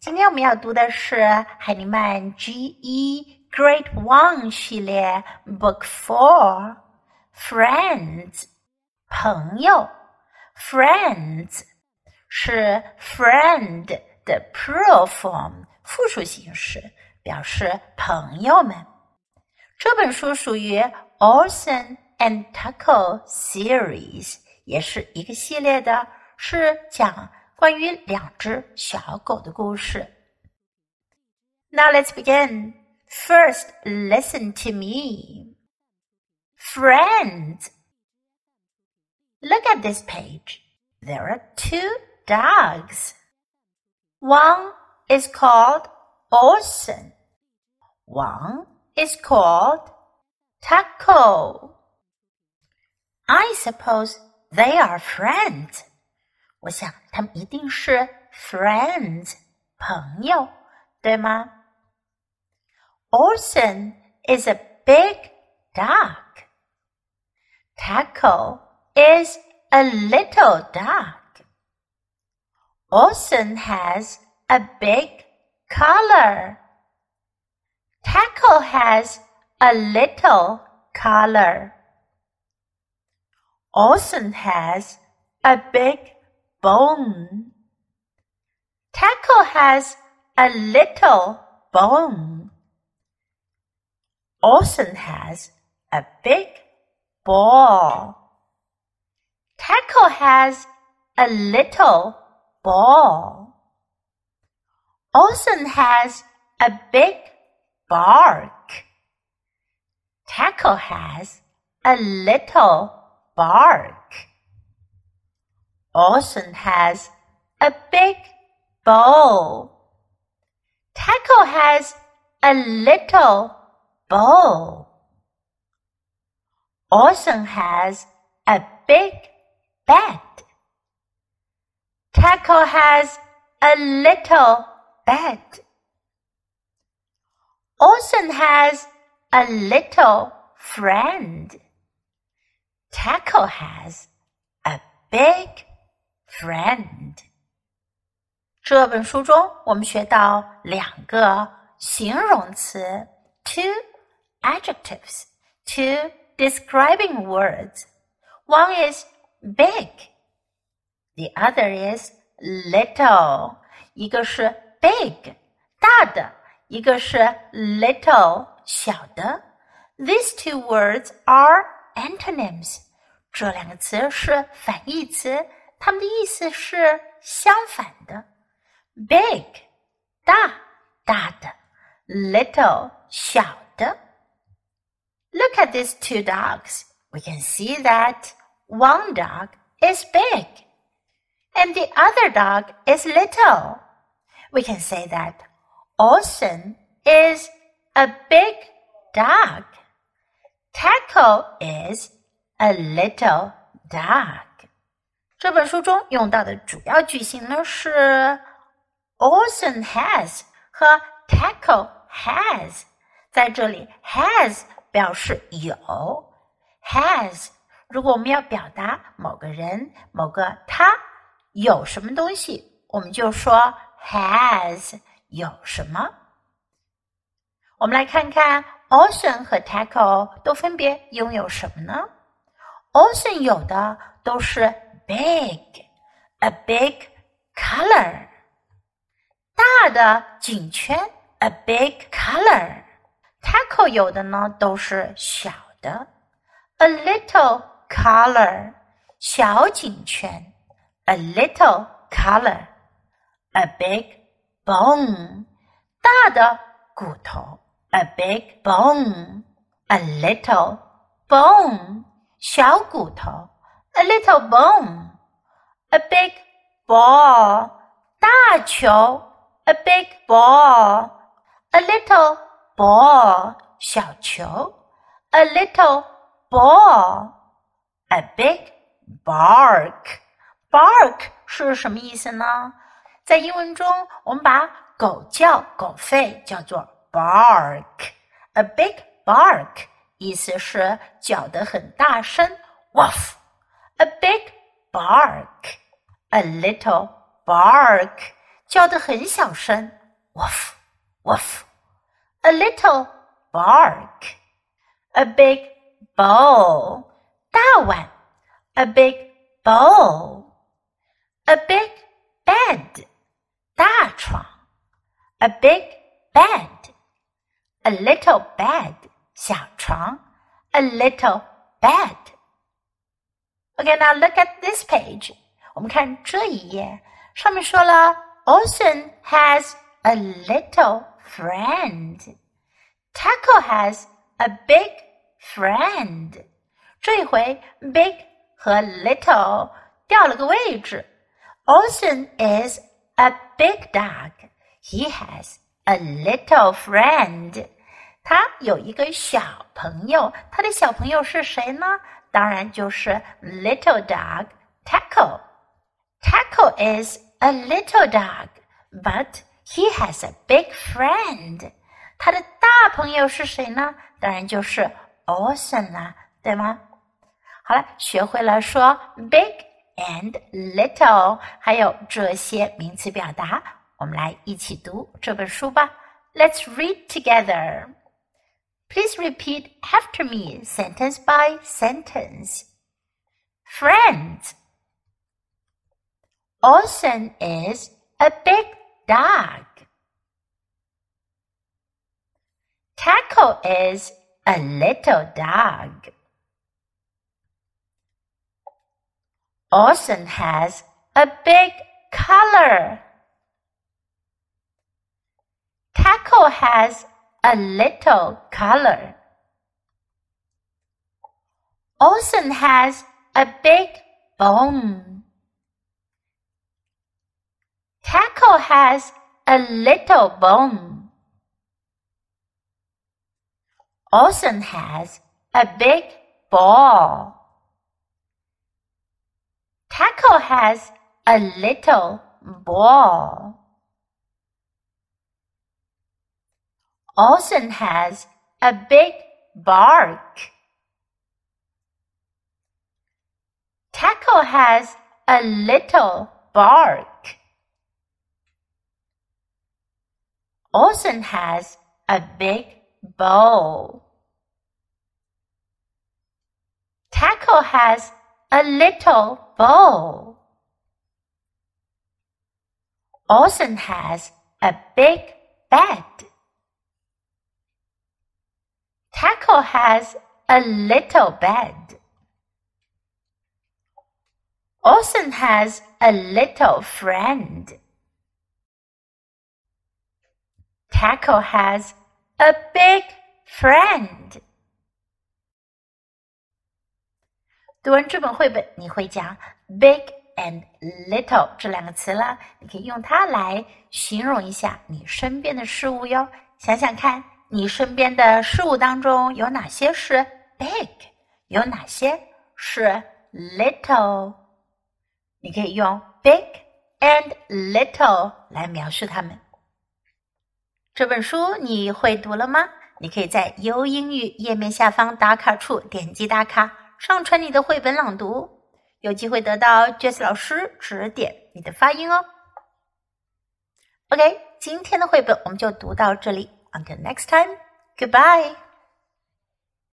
今天我们要读的是海尼曼 G.E. Great One 系列 Book Four Friends 朋友 Friends 是 friend 的 plural form 复数形式，表示朋友们。这本书属于 Olsen and Taco series，也是一个系列的，是讲。关于两只小狗的故事。Now let's begin. First, listen to me. Friends. Look at this page. There are two dogs. One is called Orson. One is called Taco. I suppose they are friends. 我想他们一定是 friends 朋友，对吗？Orson is a big dog. Taco is a little dog. Orson has a big collar. Taco has a little collar. Orson has a big bone. Taco has a little bone. Orson has a big ball. Taco has a little ball. Orson has a big bark. Taco has a little bark. Orson has a big bowl. Taco has a little bowl. Orson has a big bed. Taco has a little bed. Orson has a little friend. Taco has a big friend。这本书中，我们学到两个形容词，two adjectives, two describing words. One is big, the other is little. 一个是 big 大的，一个是 little 小的。These two words are antonyms. 这两个词是反义词。它们的意思是相反的：big 大大的，little 小的。Look at these two dogs. We can see that one dog is big and the other dog is little. We can say that Orson is a big dog. Taco is a little dog. 这本书中用到的主要句型呢是 Orson has 和 Tackle has。在这里，has 表示有，has 如果我们要表达某个人、某个他有什么东西，我们就说 has 有什么。我们来看看 Orson 和 Tackle 都分别拥有什么呢？Orson 有的都是。big, a big color. 大的颈圈，a big color。Taco 有的呢都是小的，a little color，小颈圈，a little color，a big bone，大的骨头，a big bone，a little bone，小骨头。 A little bone, a big ball, 大球，a big ball, a little ball, 小球，a little ball, a big bark. Bark 是什么意思呢？在英文中，我们把狗叫、狗吠叫做 bark。A big bark 意思是叫得很大声，woof。a big bark, a little bark， 叫得很小声，woof woof。A little bark, a big bowl，大碗，a big bowl, a big bed，大床，a big bed, a little bed，小床，a little bed。 Okay, now look at this page. 我们看这一页，上面说了，Orson has a little friend. Taco has a big friend. 这一回，big 和 little 掉了个位置。Orson is a big dog. He has a little friend. 他有一个小朋友，他的小朋友是谁呢当然就是 little dog Taco. Taco is a little dog, but he has a big friend. 他的大朋友是谁呢？当然就是 Awesome 啦，对吗？好了，学会了说 big and little，还有这些名词表达，我们来一起读这本书吧。Let's read together. Please repeat after me, sentence by sentence. Friends. Orson is a big dog. Taco is a little dog. Orson has a big color. Taco has a little color. Orson has a big bone. Taco has a little bone. Orson has a big ball. Taco has a little ball. Orson has a big bark. Taco has a little bark. Orson has a big bowl. Taco has a little bowl. Ocean has a big bed. Taco has a little bed. Ocean has a little friend. Taco has a big friend. 读完这本绘本，你会讲 big and little 这两个词了。你可以用它来形容一下你身边的事物哟。想想看， 你身边的事物当中有哪些是 big，有哪些是 little？你可以用 big and little 来描述它们。这本书你会读了吗？你可以在优英语页面下方打卡处点击打卡。上传你的绘本朗读，有机会得到 Jess 老师指点你的发音哦。OK，今天的绘本我们就读到这里。Until next time, goodbye.